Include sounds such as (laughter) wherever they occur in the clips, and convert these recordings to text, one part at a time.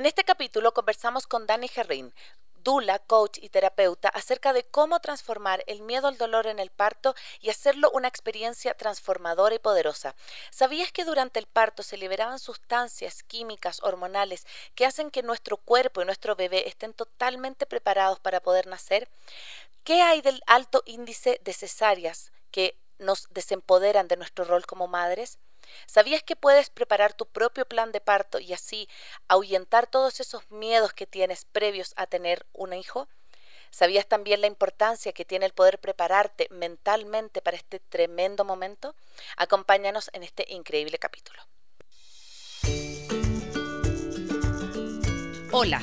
En este capítulo conversamos con Dani Gerrin, Dula, coach y terapeuta, acerca de cómo transformar el miedo al dolor en el parto y hacerlo una experiencia transformadora y poderosa. ¿Sabías que durante el parto se liberaban sustancias químicas, hormonales, que hacen que nuestro cuerpo y nuestro bebé estén totalmente preparados para poder nacer? ¿Qué hay del alto índice de cesáreas que nos desempoderan de nuestro rol como madres? ¿Sabías que puedes preparar tu propio plan de parto y así ahuyentar todos esos miedos que tienes previos a tener un hijo? ¿Sabías también la importancia que tiene el poder prepararte mentalmente para este tremendo momento? Acompáñanos en este increíble capítulo. Hola,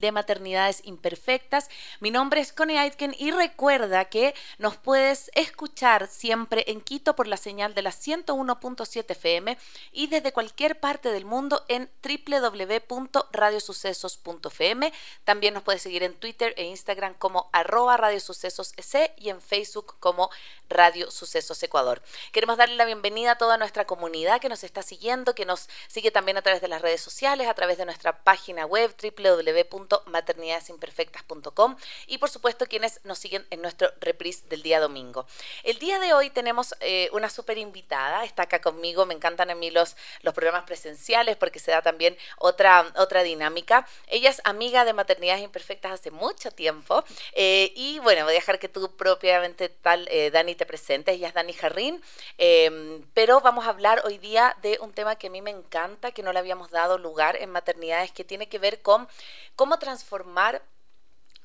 de maternidades imperfectas. Mi nombre es Connie Aitken y recuerda que nos puedes escuchar siempre en Quito por la señal de la 101.7 FM y desde cualquier parte del mundo en www.radiosucesos.fm. También nos puedes seguir en Twitter e Instagram como arroba radiosucesos y en Facebook como Radio Sucesos Ecuador. Queremos darle la bienvenida a toda nuestra comunidad que nos está siguiendo, que nos sigue también a través de las redes sociales, a través de nuestra página web www maternidadesimperfectas.com y por supuesto quienes nos siguen en nuestro reprise del día domingo. El día de hoy tenemos eh, una súper invitada, está acá conmigo, me encantan a mí los, los programas presenciales porque se da también otra, otra dinámica. Ella es amiga de Maternidades Imperfectas hace mucho tiempo eh, y bueno, voy a dejar que tú propiamente tal, eh, Dani, te presentes. Ella es Dani Jarrín, em, pero vamos a hablar hoy día de un tema que a mí me encanta, que no le habíamos dado lugar en maternidades, que tiene que ver con cómo transformar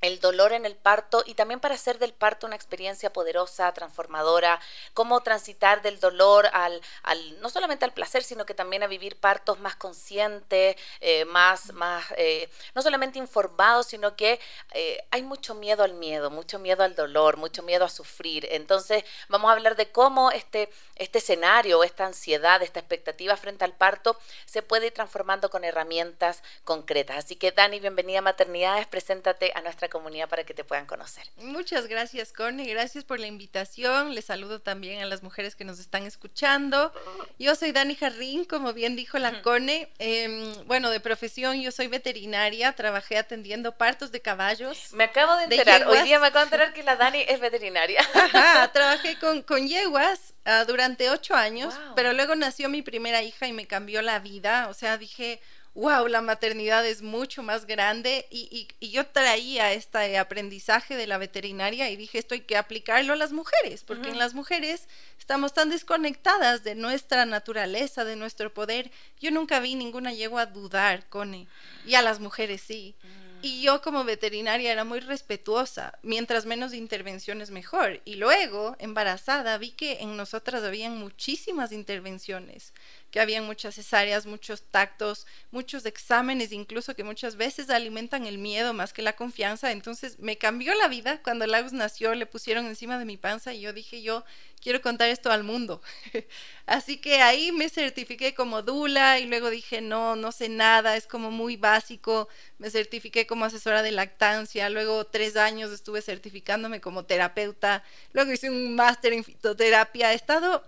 el dolor en el parto y también para hacer del parto una experiencia poderosa, transformadora, cómo transitar del dolor al, al no solamente al placer, sino que también a vivir partos más conscientes, eh, más, más eh, no solamente informados, sino que eh, hay mucho miedo al miedo, mucho miedo al dolor, mucho miedo a sufrir. Entonces vamos a hablar de cómo este, este escenario, esta ansiedad, esta expectativa frente al parto se puede ir transformando con herramientas concretas. Así que Dani, bienvenida a Maternidades, preséntate a nuestra comunidad para que te puedan conocer. Muchas gracias, Connie. Gracias por la invitación. Les saludo también a las mujeres que nos están escuchando. Yo soy Dani Jarrín, como bien dijo la Cone. Em, bueno, de profesión yo soy veterinaria. Trabajé atendiendo partos de caballos. Me acabo de enterar. Hoy día me acabo de enterar que la Dani es veterinaria. Ajá, trabajé con, con yeguas uh, durante ocho años, pero luego nació mi primera hija y me cambió la vida. O sea, dije wow, la maternidad es mucho más grande y, yo traía este aprendizaje de la veterinaria y dije, esto hay que aplicarlo a las mujeres, porque en las mujeres estamos tan desconectadas de nuestra naturaleza, de nuestro poder. Yo nunca vi ninguna yegua dudar, Cone, y a las mujeres sí. Mm. Y yo como veterinaria era muy respetuosa, mientras menos intervenciones mejor. Y luego, embarazada, vi que en nosotras habían muchísimas intervenciones que habían muchas cesáreas, muchos tactos, muchos exámenes, incluso que muchas veces alimentan el miedo más que la confianza. Entonces me cambió la vida cuando Lagos nació, le pusieron encima de mi panza y yo dije, yo quiero contar esto al mundo. (laughs) Así que ahí me certifiqué como Dula y luego dije, no, no sé nada, es como muy básico. Me certifiqué como asesora de lactancia, luego tres años estuve certificándome como terapeuta, luego hice un máster en fitoterapia. He estado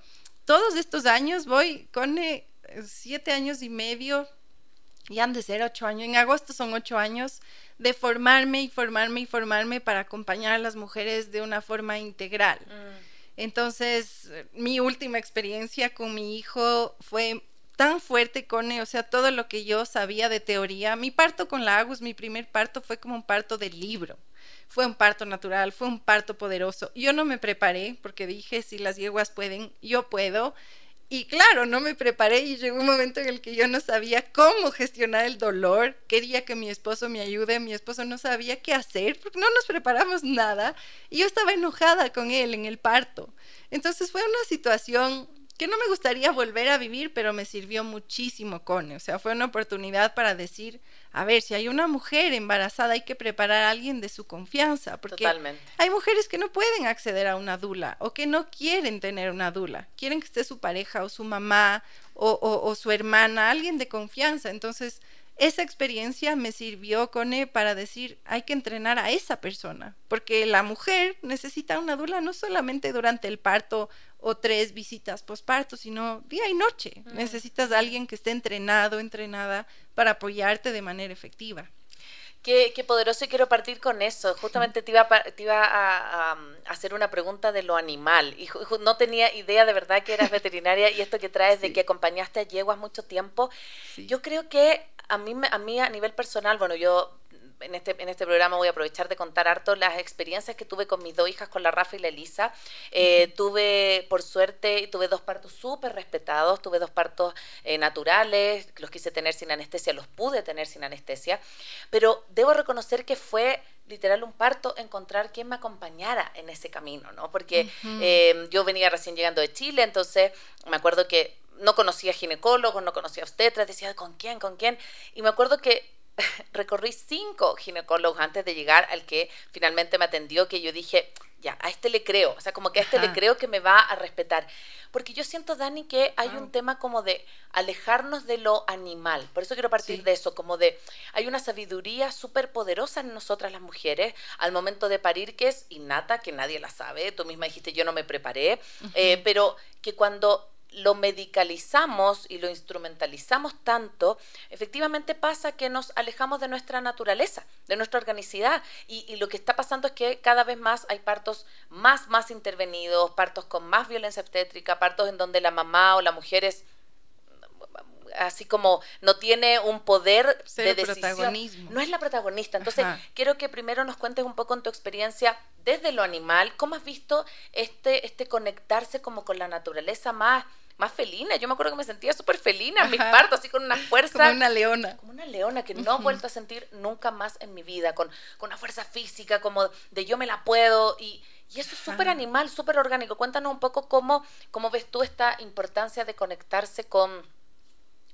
todos estos años voy con eh, siete años y medio, y han de ser ocho años, en agosto son ocho años de formarme y formarme y formarme para acompañar a las mujeres de una forma integral. Mm. Entonces, mi última experiencia con mi hijo fue tan fuerte, con, o sea, todo lo que yo sabía de teoría. Mi parto con la Agus, mi primer parto fue como un parto de libro fue un parto natural, fue un parto poderoso. Yo no me preparé porque dije, si las yeguas pueden, yo puedo. Y claro, no me preparé y llegó un momento en el que yo no sabía cómo gestionar el dolor. Quería que mi esposo me ayude, mi esposo no sabía qué hacer porque no nos preparamos nada y yo estaba enojada con él en el parto. Entonces fue una situación que no me gustaría volver a vivir, pero me sirvió muchísimo, Cone. O sea, fue una oportunidad para decir, a ver, si hay una mujer embarazada hay que preparar a alguien de su confianza, porque hay mujeres que no pueden acceder a una dula o que no quieren tener una dula, quieren que esté su pareja o su mamá o, o su hermana, alguien de confianza. Entonces, esa experiencia me sirvió, Cone, para decir, hay que entrenar a esa persona, porque la mujer necesita una dula no solamente durante el parto o tres visitas posparto, sino día y noche. Necesitas a alguien que esté entrenado, entrenada para apoyarte de manera efectiva. Qué, poderoso y quiero partir con eso. Justamente te iba, a, te iba a, hacer una pregunta de lo animal y no tenía idea de verdad que eras (laughs) veterinaria y esto que traes de que acompañaste a yeguas mucho tiempo. Yo creo que a mí, a mí a nivel personal, bueno, yo en este, en este programa voy a aprovechar de contar harto las experiencias que tuve con mis dos hijas, con la Rafa y la Elisa. Eh, tuve, por suerte, tuve dos partos súper respetados, tuve dos partos eh, naturales, los quise tener sin anestesia, los pude tener sin anestesia, pero debo reconocer que fue literal un parto encontrar quien me acompañara en ese camino, ¿no? Porque eh, yo venía recién llegando de Chile, entonces me acuerdo que no conocía ginecólogos, no conocía obstetras, decía, ¿con quién? ¿Con quién? Y me acuerdo que (laughs) recorrí cinco ginecólogos antes de llegar al que finalmente me atendió, que yo dije, ya, a este le creo, o sea, como que a este le creo que me va a respetar. Porque yo siento, Dani, que hay un tema como de alejarnos de lo animal. Por eso quiero partir de eso, como de, hay una sabiduría súper poderosa en nosotras las mujeres al momento de parir que es innata, que nadie la sabe. Tú misma dijiste, yo no me preparé, eh, pero que cuando lo medicalizamos y lo instrumentalizamos tanto, efectivamente pasa que nos alejamos de nuestra naturaleza, de nuestra organicidad. Y, lo que está pasando es que cada vez más hay partos más, más intervenidos, partos con más violencia obstétrica, partos en donde la mamá o la mujer es así como no tiene un poder de decisión. Protagonismo. No es la protagonista. Entonces, quiero que primero nos cuentes un poco en tu experiencia desde lo animal, cómo has visto este, este conectarse como con la naturaleza más más felina. Yo me acuerdo que me sentía súper felina en mis partos, así con una fuerza. Como una leona. Como una leona que no he vuelto a sentir nunca más en mi vida, con, con una fuerza física, como de yo me la puedo. Y, y eso es súper animal, súper orgánico. Cuéntanos un poco cómo, cómo ves tú esta importancia de conectarse con,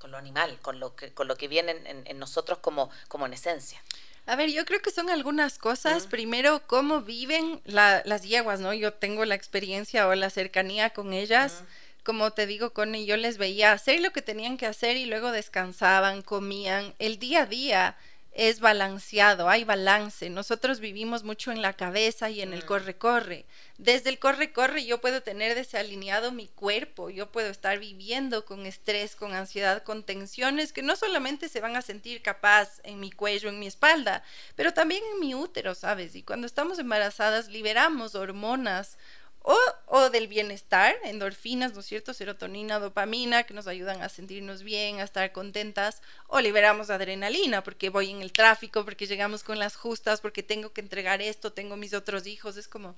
con lo animal, con lo que, con lo que viene en, nosotros como, como en esencia. A ver, yo creo que son algunas cosas. Primero, cómo viven las yeguas, ¿no? Yo tengo la experiencia o la cercanía con ellas como te digo, Connie, yo les veía hacer lo que tenían que hacer y luego descansaban, comían. El día a día es balanceado, hay balance. Nosotros vivimos mucho en la cabeza y en el mm. corre-corre. Desde el corre-corre yo puedo tener desalineado mi cuerpo, yo puedo estar viviendo con estrés, con ansiedad, con tensiones que no solamente se van a sentir capaz en mi cuello, en mi espalda, pero también en mi útero, ¿sabes? Y cuando estamos embarazadas liberamos hormonas o, del bienestar, endorfinas, ¿no es cierto? Serotonina, dopamina, que nos ayudan a sentirnos bien, a estar contentas, o liberamos adrenalina, porque voy en el tráfico, porque llegamos con las justas, porque tengo que entregar esto, tengo mis otros hijos, es como...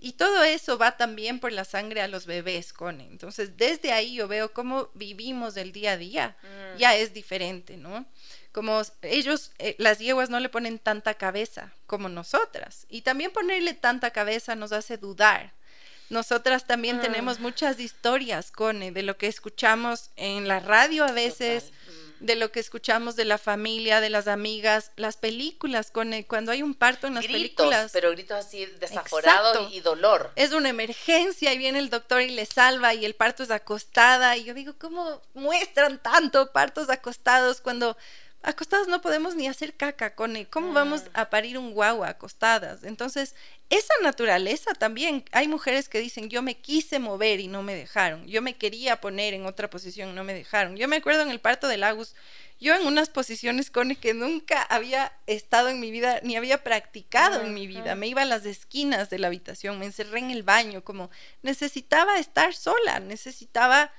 Y todo eso va también por la sangre a los bebés, Cone. Entonces, desde ahí yo veo cómo vivimos el día a día. Mm. Ya es diferente, ¿no? Como ellos, eh, las yeguas no le ponen tanta cabeza como nosotras. Y también ponerle tanta cabeza nos hace dudar nosotras también ah. tenemos muchas historias, Cone, de lo que escuchamos en la radio a veces, mm. de lo que escuchamos de la familia, de las amigas, las películas, Cone, cuando hay un parto en las películas. Pero gritos así desaforados y dolor. Es una emergencia y viene el doctor y le salva y el parto es acostada. Y yo digo, ¿cómo muestran tanto partos acostados cuando acostadas no podemos ni hacer caca, Cone. ¿Cómo vamos a parir un guagua acostadas? Entonces, esa naturaleza también. Hay mujeres que dicen, yo me quise mover y no me dejaron. Yo me quería poner en otra posición y no me dejaron. Yo me acuerdo en el parto de Lagos, yo en unas posiciones, Cone, que nunca había estado en mi vida, ni había practicado en mi vida. Me iba a las esquinas de la habitación, me encerré en el baño, como necesitaba estar sola, necesitaba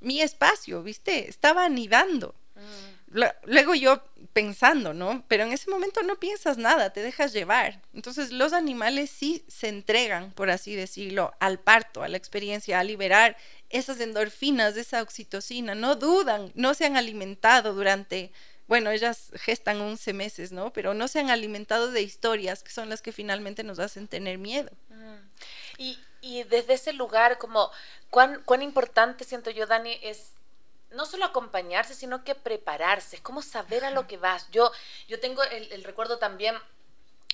mi espacio, ¿viste? Estaba anidando. Mm luego yo pensando, ¿no? Pero en ese momento no piensas nada, te dejas llevar. Entonces los animales sí se entregan, por así decirlo, al parto, a la experiencia, a liberar esas endorfinas, esa oxitocina, no dudan, no se han alimentado durante, bueno, ellas gestan 11 meses, ¿no? Pero no se han alimentado de historias que son las que finalmente nos hacen tener miedo. Mm. Y, y desde ese lugar, como, ¿cuán, cuán importante siento yo, Dani, es no solo acompañarse, sino que prepararse, es como saber a lo que vas. Yo, yo tengo el, recuerdo también,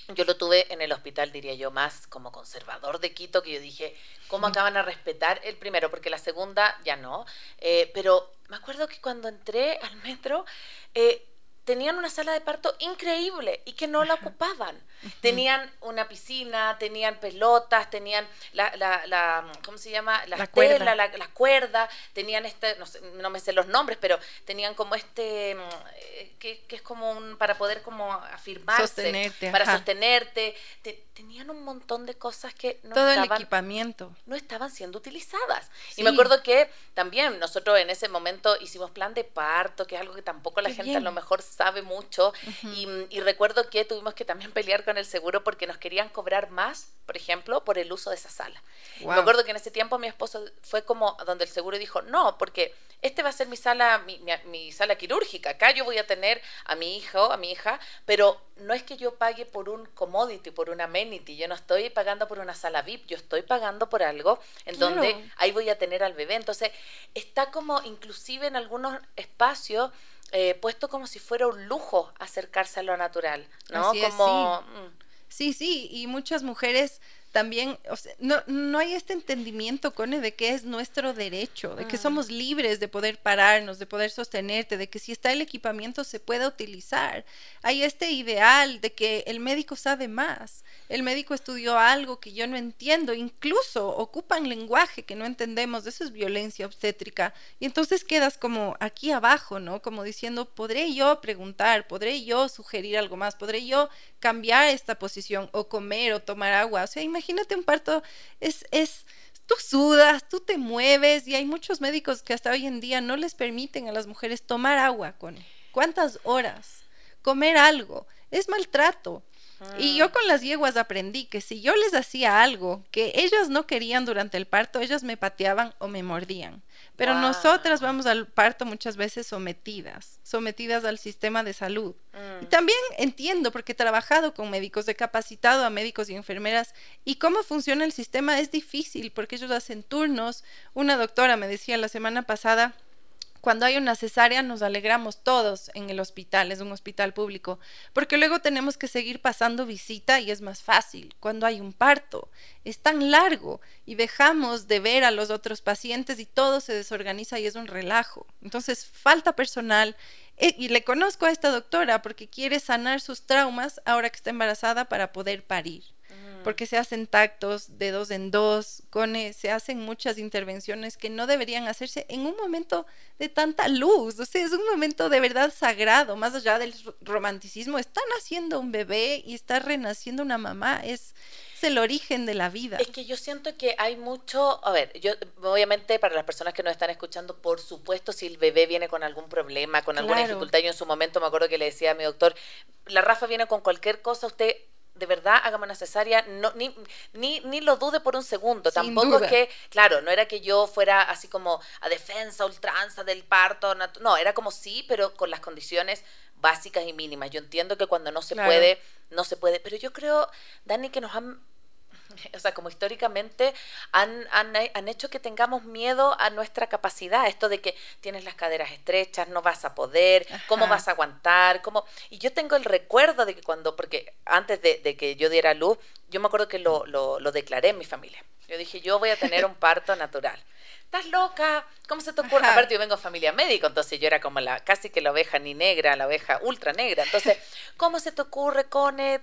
yo lo tuve en el hospital, diría yo, más como conservador de Quito, que yo dije, ¿cómo acaban a respetar el primero? Porque la segunda ya no. Eh, pero me acuerdo que cuando entré al metro, eh, tenían una sala de parto increíble y que no la ocupaban. Tenían una piscina, tenían pelotas, tenían la, la, la ¿cómo se llama? La, tela, la, cuerda, tenían este, no, sé, no, me sé los nombres, pero tenían como este, mm, eh, que, que, es como un, para poder como afirmarse, sostenerte, para sostenerte. tenían un montón de cosas que no Todo estaban, el equipamiento. No estaban siendo utilizadas. Y me acuerdo que también nosotros en ese momento hicimos plan de parto, que es algo que tampoco la gente a lo mejor sabe mucho. y, recuerdo que tuvimos que también pelear con el seguro porque nos querían cobrar más, por ejemplo, por el uso de esa sala. Me acuerdo que en ese tiempo mi esposo fue como donde el seguro dijo, no, porque este va a ser mi sala, mi, mi, sala quirúrgica. Acá yo voy a tener a mi hijo, a mi hija, pero no es que yo pague por un commodity, por un amenity. Yo no estoy pagando por una sala VIP, yo estoy pagando por algo en donde ahí voy a tener al bebé. Entonces, está como inclusive en algunos espacios eh, puesto como si fuera un lujo acercarse a lo natural, ¿no? como, sí. Mm. sí, sí, y muchas mujeres también, o sea, no, no hay este entendimiento, Cone, de que es nuestro derecho, de que mm. somos libres de poder pararnos, de poder sostenerte, de que si está el equipamiento se pueda utilizar. Hay este ideal de que el médico sabe más, el médico estudió algo que yo no entiendo, incluso ocupan lenguaje que no entendemos, eso es violencia obstétrica. Y entonces quedas como aquí abajo, ¿no? Como diciendo, ¿podré yo preguntar? ¿Podré yo sugerir algo más? ¿Podré yo cambiar esta posición o comer o tomar agua? O sea, imagínate imagínate un parto, es, es, tú sudas, tú te mueves y hay muchos médicos que hasta hoy en día no les permiten a las mujeres tomar agua con cuántas horas, comer algo, es maltrato. Y yo con las yeguas aprendí que si yo les hacía algo que ellas no querían durante el parto, ellas me pateaban o me mordían. Pero nosotras vamos al parto muchas veces sometidas, sometidas al sistema de salud. Y mm. también entiendo, porque he trabajado con médicos, he capacitado a médicos y enfermeras, y cómo funciona el sistema es difícil, porque ellos hacen turnos. Una doctora me decía la semana pasada, cuando hay una cesárea nos alegramos todos en el hospital, es un hospital público, porque luego tenemos que seguir pasando visita y es más fácil. Cuando hay un parto, es tan largo y dejamos de ver a los otros pacientes y todo se desorganiza y es un relajo. Entonces, falta personal. Eh, y le conozco a esta doctora porque quiere sanar sus traumas ahora que está embarazada para poder parir porque se hacen tactos de dos en dos, con, eh, se hacen muchas intervenciones que no deberían hacerse en un momento de tanta luz, o sea, es un momento de verdad sagrado, más allá del romanticismo, está naciendo un bebé y está renaciendo una mamá, es, el origen de la vida. Es que yo siento que hay mucho, a ver, yo obviamente para las personas que nos están escuchando, por supuesto, si el bebé viene con algún problema, con alguna dificultad, yo en su momento me acuerdo que le decía a mi doctor, la Rafa viene con cualquier cosa, usted de verdad hágame una cesárea, no, ni, ni, ni lo dude por un segundo. Tampoco es que, claro, no era que yo fuera así como a defensa, ultranza del parto, no, era como sí, pero con las condiciones básicas y mínimas. Yo entiendo que cuando no se puede, no se puede, pero yo creo, Dani, que nos han (laughs) o sea, como históricamente han, han, hecho que tengamos miedo a nuestra capacidad, esto de que tienes las caderas estrechas, no vas a poder, cómo vas a aguantar, cómo... Y yo tengo el recuerdo de que cuando, porque antes de, que yo diera luz, yo me acuerdo que lo, lo, lo declaré en mi familia. Yo dije, yo voy a tener un parto natural estás loca, ¿cómo se te ocurre? Aparte yo vengo de familia médico, entonces yo era como la, casi que la oveja ni negra, la oveja ultra negra. Entonces, (laughs) ¿cómo se te ocurre, Cone?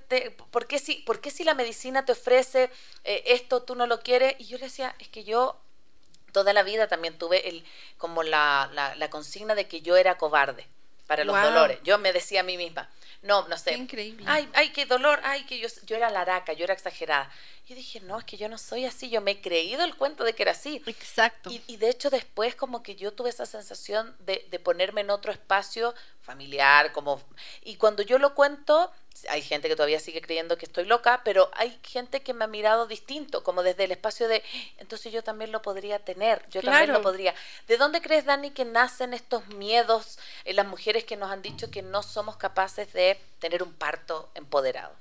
¿por, qué si, ¿Por qué si la medicina te ofrece eh, esto, tú no lo quieres? Y yo le decía, es que yo toda la vida también tuve el, como la, la, consigna de que yo era cobarde para los dolores. Yo me decía a mí misma, no, no sé. increíble. Ay, ay, qué dolor, ay, que yo, yo era laraca, yo era exagerada. Y dije, no, es que yo no soy así, yo me he creído el cuento de que era así. Exacto. Y, de hecho después como que yo tuve esa sensación de, de, ponerme en otro espacio familiar, como... Y cuando yo lo cuento, hay gente que todavía sigue creyendo que estoy loca, pero hay gente que me ha mirado distinto, como desde el espacio de, entonces yo también lo podría tener, yo también lo podría. ¿De dónde crees, Dani, que nacen estos miedos en las mujeres que nos han dicho que no somos capaces de tener un parto empoderado?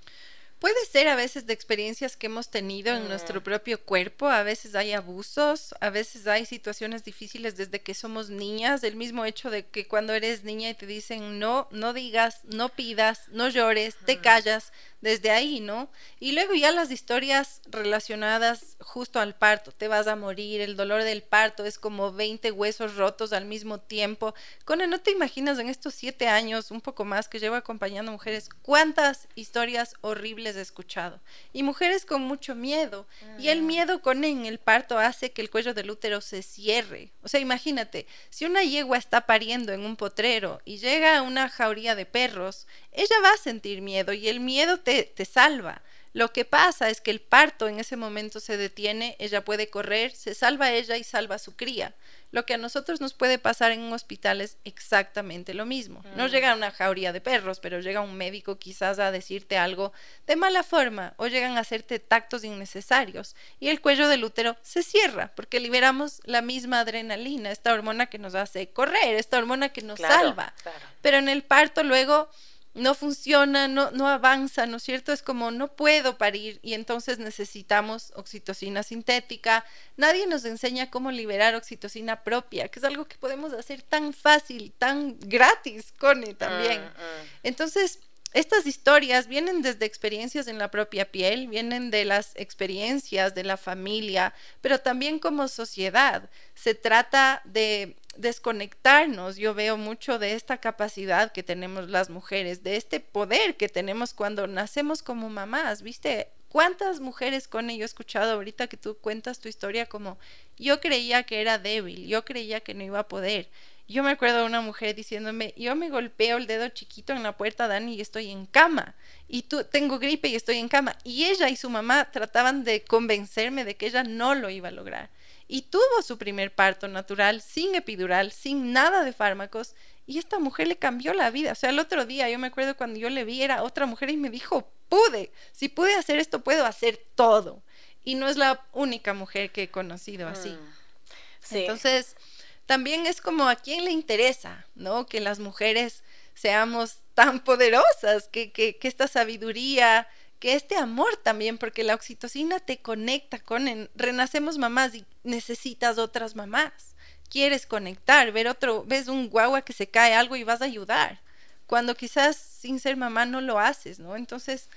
Puede ser a veces de experiencias que hemos tenido en nuestro mm. propio cuerpo, a veces hay abusos, a veces hay situaciones difíciles desde que somos niñas, el mismo hecho de que cuando eres niña y te dicen no, no digas, no pidas, no llores, te callas, desde ahí, ¿no? Y luego ya las historias relacionadas justo al parto, te vas a morir, el dolor del parto es como 20 huesos rotos al mismo tiempo. Cone, no te imaginas en estos siete años, un poco más que llevo acompañando mujeres, cuántas historias horribles he escuchado. Y mujeres con mucho miedo. Y el mm. miedo con en el parto hace que el cuello del útero se cierre. O sea, imagínate, si una yegua está pariendo en un potrero y llega a una jauría de perros, ella va a sentir miedo y el miedo te, te salva. Lo que pasa es que el parto en ese momento se detiene, ella puede correr, se salva ella y salva a su cría. Lo que a nosotros nos puede pasar en un hospital es exactamente lo mismo. No mm. llega una jauría de perros, pero llega un médico quizás a decirte algo de mala forma o llegan a hacerte tactos innecesarios y el cuello del útero se cierra porque liberamos la misma adrenalina, esta hormona que nos hace correr, esta hormona que nos salva. Pero en el parto luego no funciona, no, no avanza, ¿no es cierto? Es como no puedo parir y entonces necesitamos oxitocina sintética. Nadie nos enseña cómo liberar oxitocina propia, que es algo que podemos hacer tan fácil, tan gratis, Cone, también. Mm, mm. Entonces, estas historias vienen desde experiencias en la propia piel, vienen de las experiencias de la familia, pero también como sociedad. Se trata de desconectarnos. Yo veo mucho de esta capacidad que tenemos las mujeres, de este poder que tenemos cuando nacemos como mamás, ¿viste? ¿Cuántas mujeres con ello he escuchado ahorita que tú cuentas tu historia como yo creía que era débil, yo creía que no iba a poder? Yo me acuerdo de una mujer diciéndome, yo me golpeo el dedo chiquito en la puerta, Dani, y estoy en cama. Y tú tengo gripe y estoy en cama. Y ella y su mamá trataban de convencerme de que ella no lo iba a lograr y tuvo su primer parto natural, sin epidural, sin nada de fármacos, y esta mujer le cambió la vida. O sea, el otro día yo me acuerdo cuando yo le vi, era otra mujer y me dijo, pude, si pude hacer esto, puedo hacer todo. Y no es la única mujer que he conocido así. Mm, Entonces, también es como a quién le interesa, ¿no? Que las mujeres seamos tan poderosas, que, que, que esta sabiduría que este amor también, porque la oxitocina te conecta con, renacemos mamás y necesitas otras mamás. Quieres conectar, ver otro, ves un guagua que se cae algo y vas a ayudar, cuando quizás sin ser mamá no lo haces, ¿no? Entonces,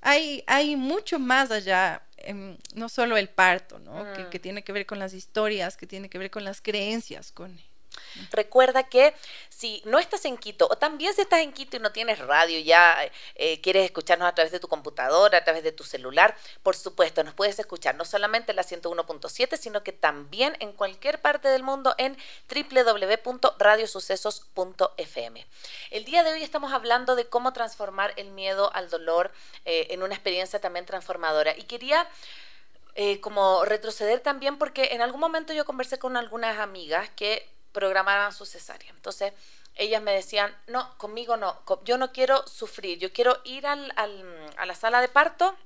hay, hay mucho más allá, em, no solo el parto, ¿no? Que, que, mm. tiene que ver con las historias, que tiene que ver con las creencias, con Recuerda que si no estás en Quito, o también si estás en Quito y no tienes radio, ya eh, quieres escucharnos a través de tu computadora, a través de tu celular, por supuesto, nos puedes escuchar no solamente en la 101.7, sino que también en cualquier parte del mundo en www.radiosucesos.fm. El día de hoy estamos hablando de cómo transformar el miedo al dolor eh, en una experiencia también transformadora. Y quería... Eh, como retroceder también porque en algún momento yo conversé con algunas amigas que programaban su cesárea. Entonces, ellas me decían, no, conmigo no, yo no quiero sufrir, yo quiero ir al, al, a la sala de parto,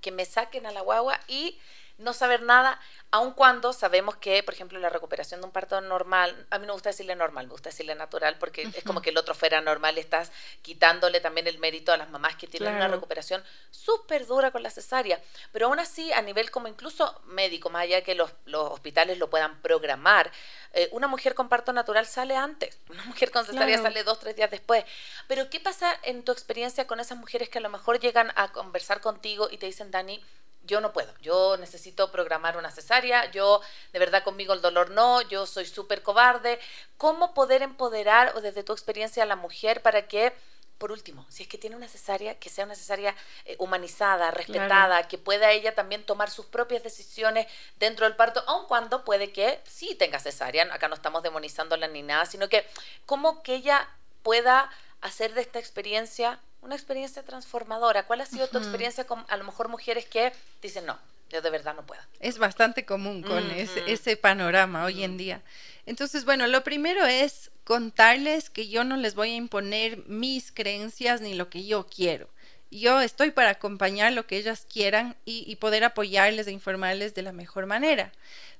que me saquen a la guagua y no saber nada, aun cuando sabemos que, por ejemplo, la recuperación de un parto normal, a mí no me gusta decirle normal, me gusta decirle natural, porque es como que el otro fuera normal, estás quitándole también el mérito a las mamás que tienen una recuperación súper dura con la cesárea, pero aún así, a nivel como incluso médico, más allá que los, los hospitales lo puedan programar, eh, una mujer con parto natural sale antes, (laughs) una mujer con cesárea sale dos, tres días después, pero ¿qué pasa en tu experiencia con esas mujeres que a lo mejor llegan a conversar contigo y te dicen, Dani, yo no puedo, yo necesito programar una cesárea, yo de verdad conmigo el dolor no, yo soy súper cobarde. ¿Cómo poder empoderar o desde tu experiencia a la mujer para que, por último, si es que tiene una cesárea, que sea una cesárea eh, humanizada, respetada, que pueda ella también tomar sus propias decisiones dentro del parto, aun cuando puede que sí tenga cesárea, acá no estamos demonizándola ni nada, sino que cómo que ella pueda hacer de esta experiencia una experiencia transformadora. ¿Cuál ha sido tu experiencia con a lo mejor mujeres que dicen, no, yo de verdad no puedo? Es bastante común con ese, ese, panorama hoy en día. Entonces, bueno, lo primero es contarles que yo no les voy a imponer mis creencias ni lo que yo quiero. Yo estoy para acompañar lo que ellas quieran y, poder apoyarles e informarles de la mejor manera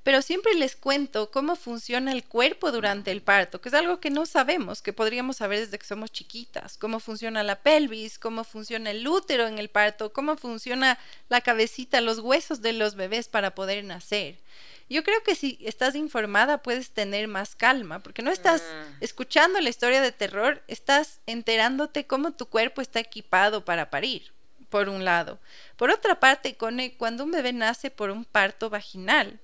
pero siempre les cuento cómo funciona el cuerpo durante el parto, que es algo que no sabemos, que podríamos saber desde que somos chiquitas, cómo funciona la pelvis, cómo funciona el útero en el parto, cómo funciona la cabecita, los huesos de los bebés para poder nacer. Yo creo que si estás informada puedes tener más calma, porque no estás mm. escuchando la historia de terror, estás enterándote cómo tu cuerpo está equipado para parir, por un lado. Por otra parte, cuando un bebé nace por un parto vaginal,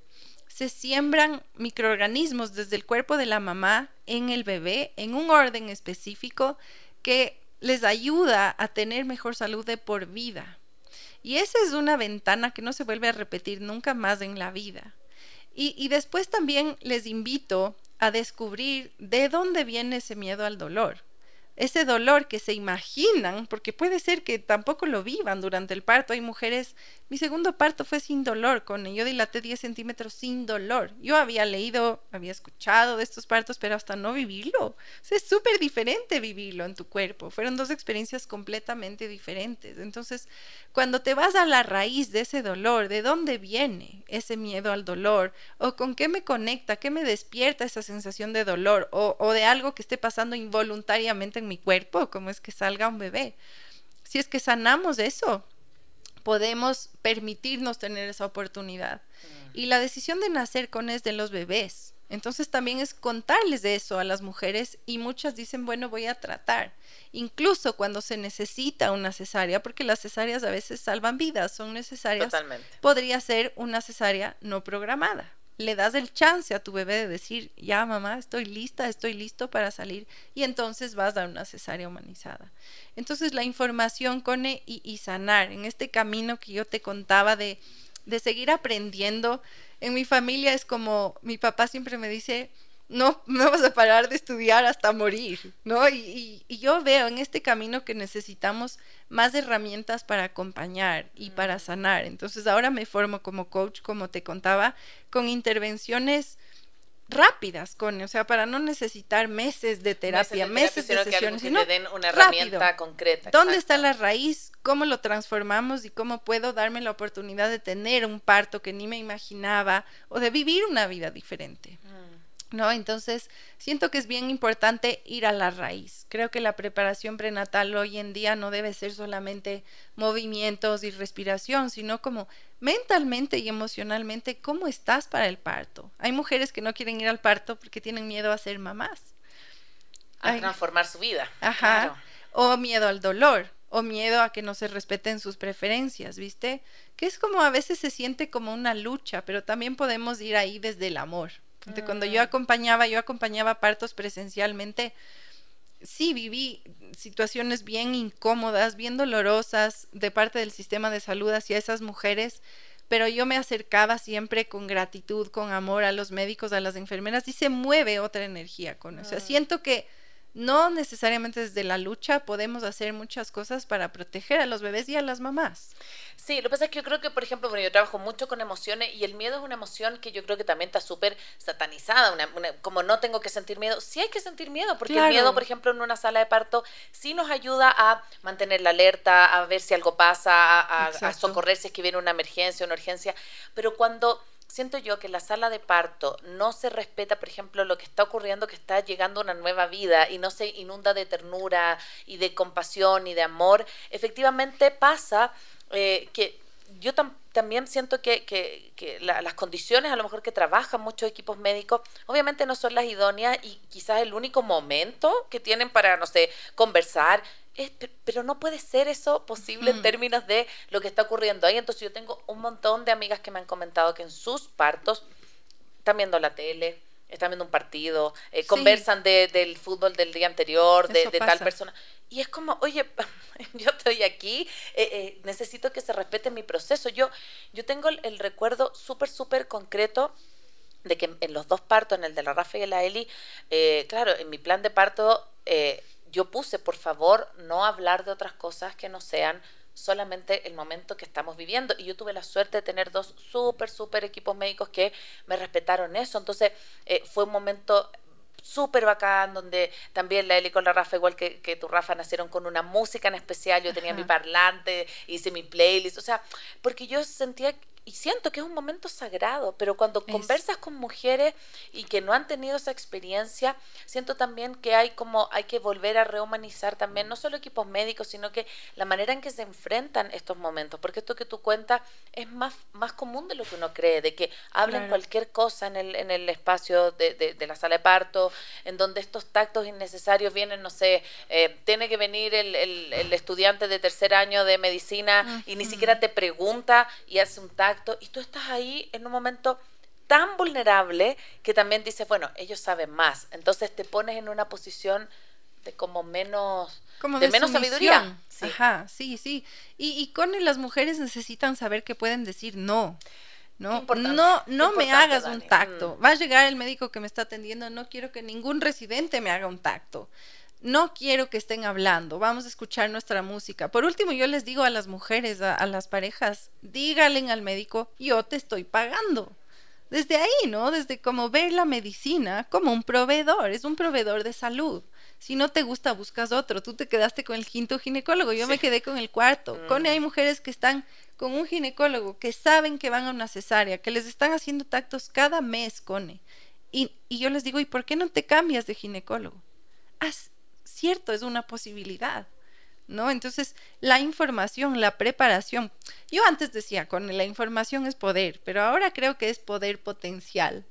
se siembran microorganismos desde el cuerpo de la mamá en el bebé en un orden específico que les ayuda a tener mejor salud de por vida. Y esa es una ventana que no se vuelve a repetir nunca más en la vida. Y, y después también les invito a descubrir de dónde viene ese miedo al dolor ese dolor que se imaginan, porque puede ser que tampoco lo vivan durante el parto. Hay mujeres, mi segundo parto fue sin dolor, con yo dilaté 10 centímetros sin dolor. Yo había leído, había escuchado de estos partos, pero hasta no vivirlo. es súper diferente vivirlo en tu cuerpo. Fueron dos experiencias completamente diferentes. Entonces, cuando te vas a la raíz de ese dolor, ¿de dónde viene ese miedo al dolor? ¿O con qué me conecta? ¿Qué me despierta esa sensación de dolor? ¿O, o de algo que esté pasando involuntariamente en mi cuerpo, cómo es que salga un bebé. Si es que sanamos eso, podemos permitirnos tener esa oportunidad. Y la decisión de nacer con es de los bebés. Entonces también es contarles de eso a las mujeres y muchas dicen, bueno, voy a tratar. Incluso cuando se necesita una cesárea, porque las cesáreas a veces salvan vidas, son necesarias. Podría ser una cesárea no programada le das el chance a tu bebé de decir, ya mamá, estoy lista, estoy listo para salir, y entonces vas a una cesárea humanizada. Entonces la información, Cone, y, y sanar en este camino que yo te contaba de, de seguir aprendiendo, en mi familia es como, mi papá siempre me dice, no, no vas a parar de estudiar hasta morir, ¿no? Y, y, yo veo en este camino que necesitamos más herramientas para acompañar y para sanar. Entonces ahora me formo como coach, como te contaba, con intervenciones rápidas, con, o sea, para no necesitar meses de terapia, meses de, sesiones, sino den una herramienta concreta. ¿Dónde está la raíz? ¿Cómo lo transformamos y cómo puedo darme la oportunidad de tener un parto que ni me imaginaba o de vivir una vida diferente? ¿No? Entonces, siento que es bien importante ir a la raíz. Creo que la preparación prenatal hoy en día no debe ser solamente movimientos y respiración, sino como mentalmente y emocionalmente cómo estás para el parto. Hay mujeres que no quieren ir al parto porque tienen miedo a ser mamás. A transformar su vida. Ajá. O miedo al dolor, o miedo a que no se respeten sus preferencias, ¿viste? Que es como a veces se siente como una lucha, pero también podemos ir ahí desde el amor. Cuando yo acompañaba, yo acompañaba partos presencialmente, sí viví situaciones bien incómodas, bien dolorosas de parte del sistema de salud hacia esas mujeres, pero yo me acercaba siempre con gratitud, con amor a los médicos, a las enfermeras y se mueve otra energía con eso. O sea, mm. siento que no necesariamente desde la lucha podemos hacer muchas cosas para proteger a los bebés y a las mamás. Sí, lo que pasa es que yo creo que, por ejemplo, bueno, yo trabajo mucho con emociones y el miedo es una emoción que yo creo que también está súper satanizada, una, como no tengo que sentir miedo, sí hay que sentir miedo, porque el miedo, por ejemplo, en una sala de parto sí nos ayuda a mantener la alerta, a ver si algo pasa, a, a socorrer si es que viene una emergencia, una urgencia, pero cuando siento yo que la sala de parto no se respeta, por ejemplo, lo que está ocurriendo, que está llegando una nueva vida y no se inunda de ternura y de compasión y de amor, efectivamente pasa eh, que yo también siento que, que, que las condiciones a lo mejor que trabajan muchos equipos médicos obviamente no son las idóneas y quizás el único momento que tienen para, no sé, conversar pero no puede ser eso posible en términos de lo que está ocurriendo ahí. Entonces yo tengo un montón de amigas que me han comentado que en sus partos están viendo la tele, están viendo un partido, eh, conversan de, del fútbol del día anterior, de, tal persona. Y es como, oye, (laughs) yo estoy aquí, eh, eh, necesito que se respete mi proceso. Yo, yo tengo el, recuerdo súper, súper concreto de que en, los dos partos, en el de la Rafa y la Eli, claro, en mi plan de parto yo puse, por favor, no hablar de otras cosas que no sean solamente el momento que estamos viviendo. Y yo tuve la suerte de tener dos súper, súper equipos médicos que me respetaron eso. Entonces, eh, fue un momento súper bacán, donde también la Eli con la Rafa, igual que, que tu Rafa, nacieron con una música en especial, yo tenía mi parlante, hice mi playlist, o sea, porque yo sentía y siento que es un momento sagrado, pero cuando conversas con mujeres y que no han tenido esa experiencia, siento también que hay como hay que volver a rehumanizar también no solo equipos médicos, sino que la manera en que se enfrentan estos momentos, porque esto que tú cuentas es más, más común de lo que uno cree, de que hablan cualquier cosa en el, en el espacio de, de, la sala de parto, en donde estos tactos innecesarios vienen, no sé, eh, tiene que venir el, el, el, estudiante de tercer año de medicina y ni siquiera te pregunta y hace un tacto y tú estás ahí en un momento tan vulnerable que también dices, bueno, ellos saben más, entonces te pones en una posición de como menos, como de, menos sabiduría. Sí. Ajá, sí, sí. Y, y con las mujeres necesitan saber que pueden decir no. No, no, no me hagas un tacto. Mm. Va a llegar el médico que me está atendiendo, no quiero que ningún residente me haga un tacto no quiero que estén hablando, vamos a escuchar nuestra música. Por último, yo les digo a las mujeres, a, las parejas, díganle al médico, yo te estoy pagando. Desde ahí, ¿no? Desde como ver la medicina como un proveedor, es un proveedor de salud. Si no te gusta, buscas otro. Tú te quedaste con el quinto ginecólogo, yo me quedé con el cuarto. Mm. Con hay mujeres que están con un ginecólogo, que saben que van a una cesárea, que les están haciendo tactos cada mes, Cone. Y, y yo les digo, ¿y por qué no te cambias de ginecólogo? Haz, cierto, es una posibilidad. ¿No? Entonces, la información, la preparación. Yo antes decía, con la información es poder, pero ahora creo que es poder potencial.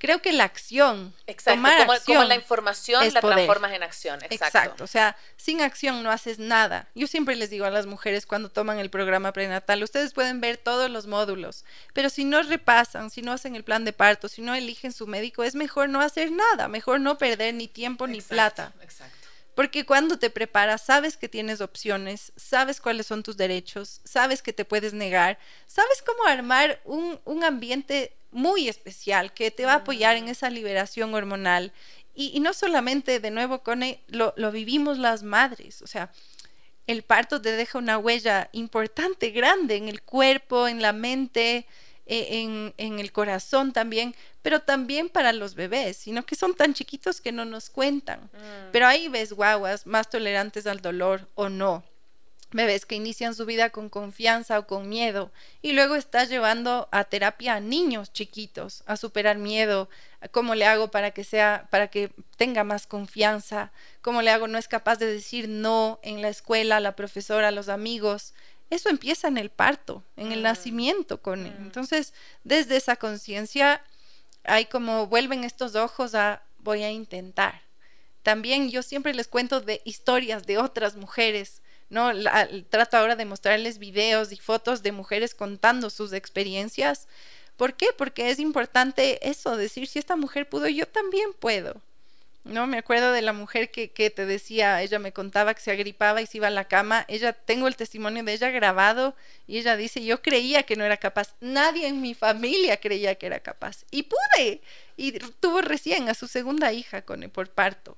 Creo que la acción, Exacto, tomar como, acción la información la transformas en acción. Exacto. Exacto. O sea, sin acción no haces nada. Yo siempre les digo a las mujeres cuando toman el programa prenatal, ustedes pueden ver todos los módulos, pero si no repasan, si no hacen el plan de parto, si no eligen su médico, es mejor no hacer nada, mejor no perder ni tiempo ni plata. Exacto. Porque cuando te preparas, sabes que tienes opciones, sabes cuáles son tus derechos, sabes que te puedes negar, sabes cómo armar un, ambiente muy especial que te va a apoyar en esa liberación hormonal. Y, no solamente, de nuevo, con lo, lo vivimos las madres, o sea, el parto te deja una huella importante, grande en el cuerpo, en la mente, en, en, el corazón también, pero también para los bebés, sino que son tan chiquitos que no nos cuentan. Mm. Pero ahí ves guaguas más tolerantes al dolor o no. Bebés que inician su vida con confianza o con miedo y luego estás llevando a terapia a niños chiquitos a superar miedo, cómo le hago para que sea para que tenga más confianza, cómo le hago no es capaz de decir no en la escuela, a la profesora, a los amigos, eso empieza en el parto, en el mm. nacimiento con él. Entonces, desde esa conciencia hay como vuelven estos ojos a voy a intentar. También yo siempre les cuento de historias de otras mujeres, ¿no? trato ahora de mostrarles videos y fotos de mujeres contando sus experiencias. ¿Por qué? Porque es importante eso, decir, si esta mujer pudo, yo también puedo. No, me acuerdo de la mujer que, que, te decía, ella me contaba que se agripaba y se iba a la cama. Ella, tengo el testimonio de ella grabado y ella dice, yo creía que no era capaz. Nadie en mi familia creía que era capaz. Y pude. Y tuvo recién a su segunda hija con, por parto.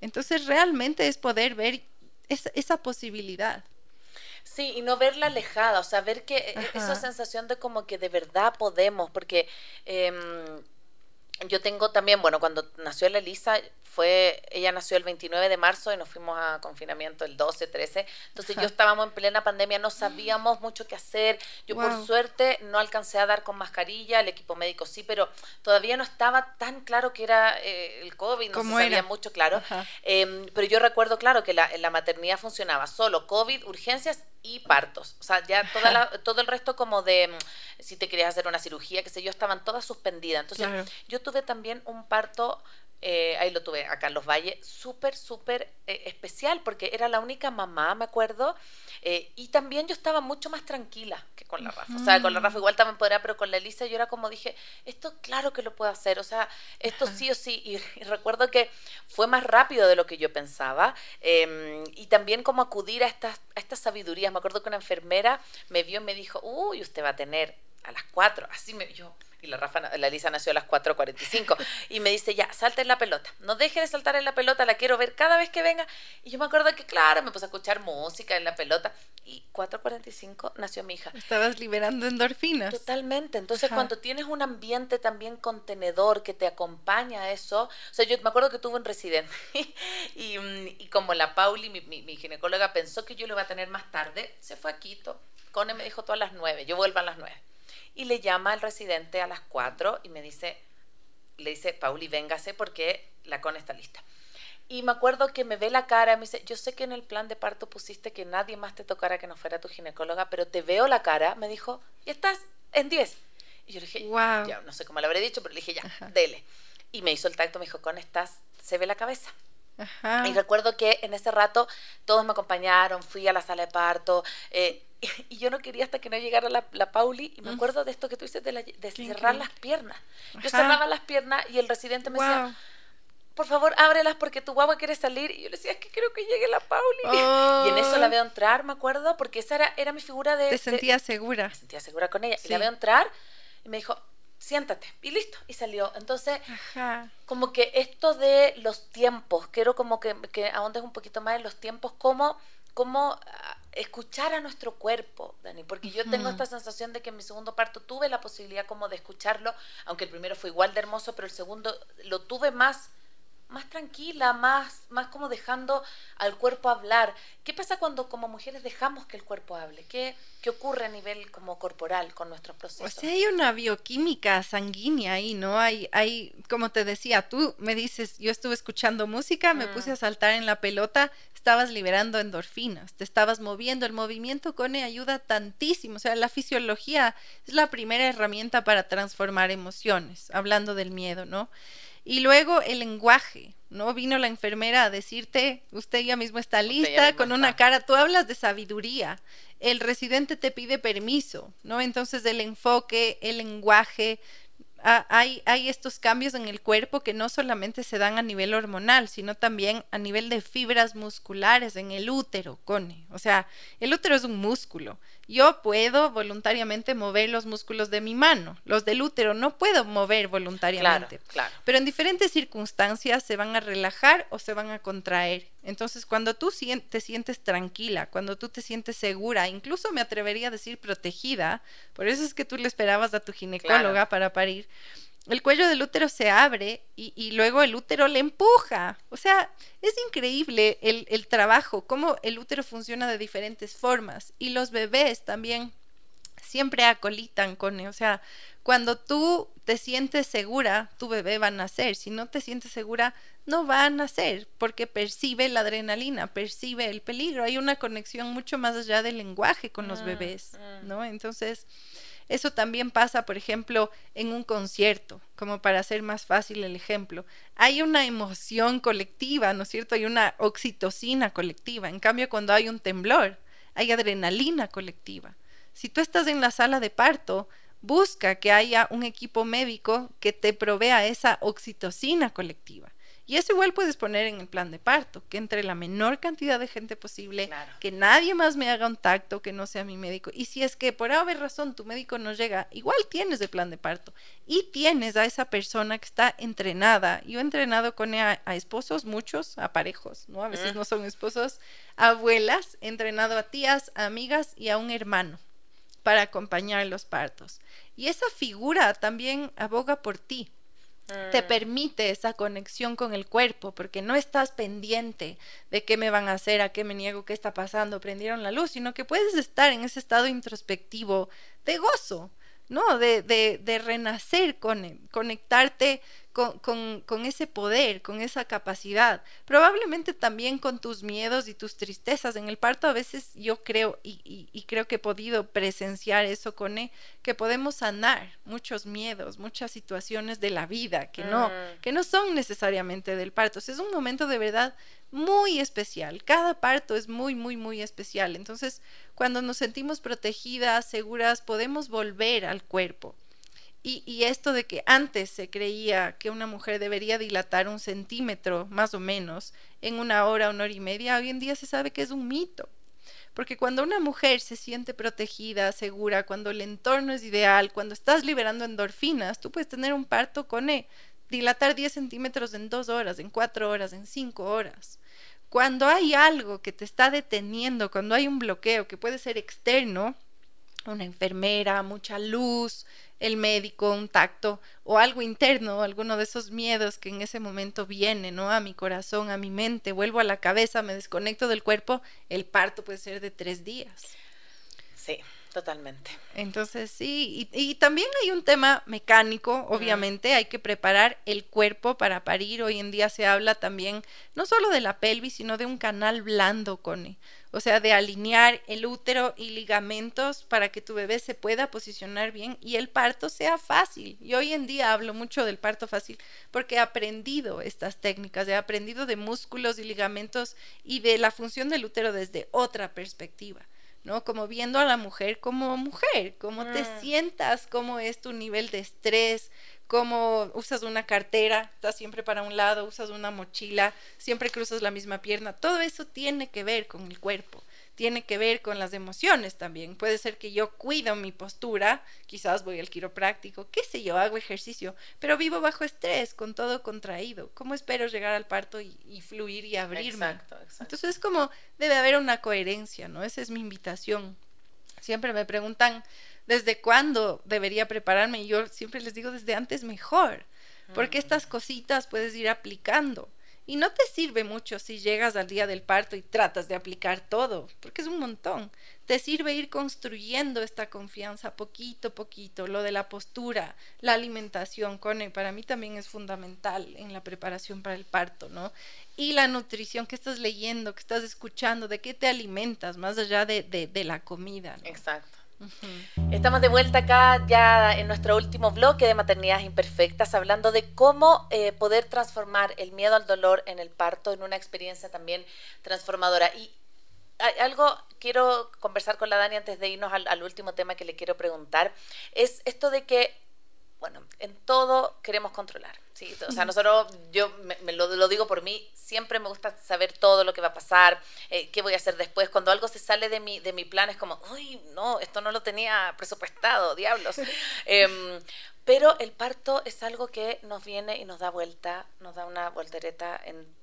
Entonces realmente es poder ver esa, esa posibilidad. Sí, y no verla alejada, o sea, ver que e, esa sensación de como que de verdad podemos, porque... Eh, yo tengo también, bueno, cuando nació la Elisa, fue, ella nació el 29 de marzo y nos fuimos a confinamiento el 12, 13. Entonces yo estábamos en plena pandemia, no sabíamos mucho qué hacer. Yo por suerte no alcancé a dar con mascarilla, el equipo médico sí, pero todavía no estaba tan claro que era eh, el COVID, no se sabía mucho claro. Em, pero yo recuerdo, claro, que la, la maternidad funcionaba solo COVID, urgencias y partos. O sea, ya toda todo el resto como de, mm, si te querías hacer una cirugía, qué sé yo, estaban todas suspendidas. Entonces yo tuve también un parto eh, ahí lo tuve a Carlos Valle, súper, súper eh, especial, porque era la única mamá, me acuerdo, eh, y también yo estaba mucho más tranquila que con la Rafa. O sea, con la Rafa igual también podría, pero con la Elisa yo era como dije, esto claro que lo puedo hacer, o sea, esto sí o sí. Y, recuerdo que fue más rápido de lo que yo pensaba, em, y también como acudir a estas, a estas sabidurías. Me acuerdo que una enfermera me vio y me dijo, uy, usted va a tener a las cuatro, así me, yo y la, Rafa, la Elisa nació a las 4.45 y me dice, ya, salte en la pelota, no deje de saltar en la pelota, la quiero ver cada vez que venga. Y yo me acuerdo que, claro, me puse a escuchar música en la pelota y 4.45 nació mi hija. Estabas liberando endorfinas. Totalmente, entonces cuando tienes un ambiente también contenedor que te acompaña a eso, o sea, yo me acuerdo que tuve un residente (laughs) y, y, como la Pauli, mi, mi, ginecóloga, pensó que yo lo iba a tener más tarde, se fue a Quito. Cone me dijo todas las 9, yo vuelvo a las 9 y le llama al residente a las 4 y me dice, le dice, Pauli, véngase porque la con está lista. Y me acuerdo que me ve la cara, me dice, yo sé que en el plan de parto pusiste que nadie más te tocara que no fuera tu ginecóloga, pero te veo la cara, me dijo, y estás en 10. Y yo le dije, wow. ya, no sé cómo le habré dicho, pero le dije, ya, dele. Y me hizo el tacto, me dijo, con estás, se ve la cabeza. Y recuerdo que en ese rato todos me acompañaron, fui a la sala de parto, eh, (laughs) y, yo no quería hasta que no llegara la, la Pauli, y me acuerdo de esto que tú dices de, de cerrar las piernas. Yo cerraba las piernas y el residente me decía, por favor, ábrelas porque tu guagua quiere salir. Y yo le decía, es que creo que llegue la Pauli. (laughs) Y en eso la oh. veo entrar, me acuerdo, porque esa era, era mi figura de... Te sentías segura. Me sentía segura con ella. Y la veo entrar y me dijo, siéntate. Y listo, y salió. Entonces, como que esto de los tiempos, quiero como que, que ahondes un poquito más en los tiempos, como cómo ah, escuchar a nuestro cuerpo, Dani, porque yo tengo esta sensación de que en mi segundo parto tuve la posibilidad como de escucharlo, aunque el primero fue igual de hermoso, pero el segundo lo tuve más más tranquila, más, más como dejando al cuerpo hablar. ¿Qué pasa cuando como mujeres dejamos que el cuerpo hable? ¿Qué, qué ocurre a nivel como corporal con nuestros procesos? O sea, hay una bioquímica sanguínea ahí, ¿no? Hay, hay, como te decía, tú me dices, yo estuve escuchando música, me puse a mm. saltar en la pelota, estabas liberando endorfinas, te estabas moviendo, el movimiento Cone ayuda tantísimo, o sea, la fisiología es la primera herramienta para transformar emociones, hablando del miedo, ¿no? Y luego el lenguaje, ¿no? Vino la enfermera a decirte, usted ya mismo está lista, con una cara, tú hablas de sabiduría, el residente te pide permiso, ¿no? Entonces el enfoque, el lenguaje, hay, hay estos cambios en el cuerpo que no solamente se dan a nivel hormonal, sino también a nivel de fibras musculares en el útero, Cone. O sea, el útero es un músculo yo puedo voluntariamente mover los músculos de mi mano. Los del útero no puedo mover voluntariamente. Claro, Pero en diferentes circunstancias se van a relajar o se van a contraer. Entonces, cuando tú te sientes tranquila, cuando tú te sientes segura, incluso me atrevería a decir protegida, por eso es que tú le esperabas a tu ginecóloga para parir, el cuello del útero se abre y, luego el útero le empuja. O sea, es increíble el, el, trabajo, cómo el útero funciona de diferentes formas. Y los bebés también siempre acolitan con, o sea, cuando tú te sientes segura, tu bebé va a nacer. Si no te sientes segura, no va a nacer porque percibe la adrenalina, percibe el peligro. Hay una conexión mucho más allá del lenguaje con los mm, bebés, mm. ¿no? Entonces, eso también pasa, por ejemplo, en un concierto, como para hacer más fácil el ejemplo. Hay una emoción colectiva, ¿no es cierto? Hay una oxitocina colectiva. En cambio, cuando hay un temblor, hay adrenalina colectiva. Si tú estás en la sala de parto, busca que haya un equipo médico que te provea esa oxitocina colectiva. Y eso igual puedes poner en el plan de parto, que entre la menor cantidad de gente posible, que nadie más me haga un tacto que no sea mi médico. Y si es que por haber razón tu médico no llega, igual tienes el plan de parto y tienes a esa persona que está entrenada. Yo he entrenado con a, esposos, muchos, a parejos, ¿no? A veces no son esposos, abuelas, he entrenado a tías, a amigas y a un hermano para acompañar los partos. Y esa figura también aboga por ti te mm. permite esa conexión con el cuerpo, porque no estás pendiente de qué me van a hacer, a qué me niego, qué está pasando, prendieron la luz, sino que puedes estar en ese estado introspectivo de gozo, ¿no? De, de, de renacer, con, conectarte con, ese poder, con esa capacidad. Probablemente también con tus miedos y tus tristezas. En el parto a veces yo creo, y, creo que he podido presenciar eso con él, que podemos sanar muchos miedos, muchas situaciones de la vida que no, mm. que no son necesariamente del parto. es un momento de verdad muy especial. Cada parto es muy, muy, muy especial. Entonces, cuando nos sentimos protegidas, seguras, podemos volver al cuerpo y, esto de que antes se creía que una mujer debería dilatar un centímetro más o menos en una hora, una hora y media, hoy en día se sabe que es un mito. Porque cuando una mujer se siente protegida, segura, cuando el entorno es ideal, cuando estás liberando endorfinas, tú puedes tener un parto con E, dilatar 10 centímetros en dos horas, en cuatro horas, en cinco horas. Cuando hay algo que te está deteniendo, cuando hay un bloqueo que puede ser externo, una enfermera, mucha luz, el médico, un tacto o algo interno, alguno de esos miedos que en ese momento viene, ¿no? A mi corazón, a mi mente, vuelvo a la cabeza, me desconecto del cuerpo, el parto puede ser de tres días. Sí. Totalmente. Entonces, sí, y, también hay un tema mecánico, obviamente, hay que preparar el cuerpo para parir. Hoy en día se habla también no solo de la pelvis, sino de un canal blando, Cone. O sea, de alinear el útero y ligamentos para que tu bebé se pueda posicionar bien y el parto sea fácil. Y hoy en día hablo mucho del parto fácil porque he aprendido estas técnicas, he aprendido de músculos y ligamentos y de la función del útero desde otra perspectiva. ¿No? Como viendo a la mujer como mujer, cómo te mm. sientas, cómo es tu nivel de estrés, cómo usas una cartera, estás siempre para un lado, usas una mochila, siempre cruzas la misma pierna. Todo eso tiene que ver con el cuerpo tiene que ver con las emociones también. Puede ser que yo cuido mi postura, quizás voy al quiropráctico, qué sé yo, hago ejercicio, pero vivo bajo estrés, con todo contraído. ¿Cómo espero llegar al parto y, fluir y abrirme? Exacto, exacto. Entonces es como debe haber una coherencia, ¿no? Esa es mi invitación. Siempre me preguntan desde cuándo debería prepararme y yo siempre les digo desde antes mejor, porque mm. estas cositas puedes ir aplicando. Y no te sirve mucho si llegas al día del parto y tratas de aplicar todo, porque es un montón. Te sirve ir construyendo esta confianza poquito a poquito, lo de la postura, la alimentación, Cone, para mí también es fundamental en la preparación para el parto, ¿no? Y la nutrición que estás leyendo, que estás escuchando, de qué te alimentas, más allá de, de, la comida. Exacto. Estamos de vuelta acá ya en nuestro último bloque de maternidades imperfectas, hablando de cómo eh, poder transformar el miedo al dolor en el parto en una experiencia también transformadora. Y algo quiero conversar con la Dani antes de irnos al último tema que le quiero preguntar, es esto de que bueno, en todo queremos controlar. ¿Sí? O sea, nosotros, yo me, lo, digo por mí, siempre me gusta saber todo lo que va a pasar, eh, qué voy a hacer después. Cuando algo se sale de mi, de mi plan es como, uy, no, esto no lo tenía presupuestado, diablos. (laughs) Em, pero el parto es algo que nos viene y nos da vuelta, nos da una voltereta en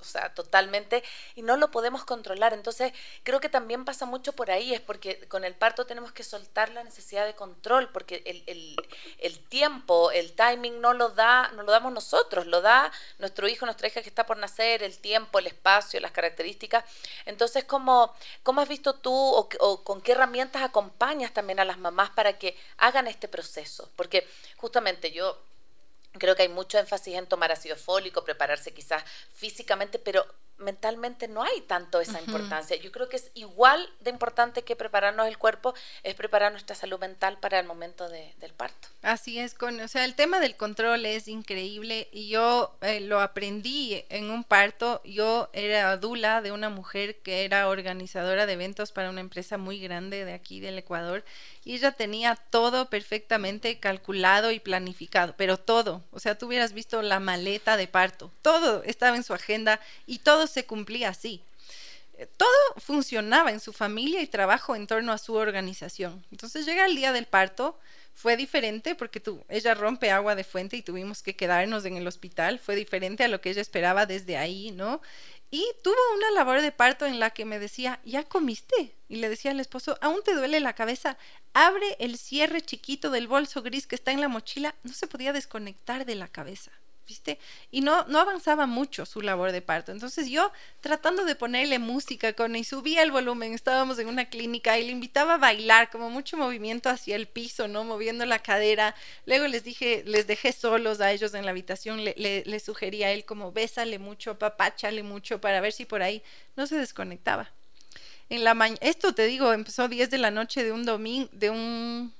o sea, totalmente, y no lo podemos controlar. Entonces, creo que también pasa mucho por ahí, es porque con el parto tenemos que soltar la necesidad de control, porque el, el, el tiempo, el timing no lo da, no lo damos nosotros, lo da nuestro hijo, nuestra hija que está por nacer, el tiempo, el espacio, las características. Entonces, ¿cómo, cómo has visto tú o, o con qué herramientas acompañas también a las mamás para que hagan este proceso? Porque justamente yo Creo que hay mucho énfasis en tomar ácido fólico, prepararse quizás físicamente, pero mentalmente no hay tanto esa importancia. Yo creo que es igual de importante que prepararnos el cuerpo, es preparar nuestra salud mental para el momento del parto. Así es, con, o sea, el tema del control es increíble y yo eh, lo aprendí en un parto. Yo era dula de una mujer que era organizadora de eventos para una empresa muy grande de aquí del Ecuador y ella tenía todo perfectamente calculado y planificado, pero todo, o sea, tú hubieras visto la maleta de parto, todo estaba en su agenda y todo se cumplía así. Eh, todo funcionaba en su familia y trabajo en torno a su organización. Entonces llega el día del parto, fue diferente porque tú, ella rompe agua de fuente y tuvimos que quedarnos en el hospital, fue diferente a lo que ella esperaba desde ahí, ¿no? Y tuvo una labor de parto en la que me decía, ¿ya comiste? Y le decía al esposo, ¿aún te duele la cabeza? Abre el cierre chiquito del bolso gris que está en la mochila. No se podía desconectar de la cabeza. ¿Viste? Y no, no avanzaba mucho su labor de parto. Entonces yo tratando de ponerle música con y subía el volumen, estábamos en una clínica y le invitaba a bailar, como mucho movimiento hacia el piso, ¿no? Moviendo la cadera. Luego les dije, les dejé solos a ellos en la habitación, le, le, sugería a él como bésale mucho, papáchale mucho para ver si por ahí no se desconectaba. En la esto te digo, empezó 10 de la noche de un domingo, de un